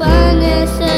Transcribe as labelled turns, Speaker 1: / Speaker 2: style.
Speaker 1: finest.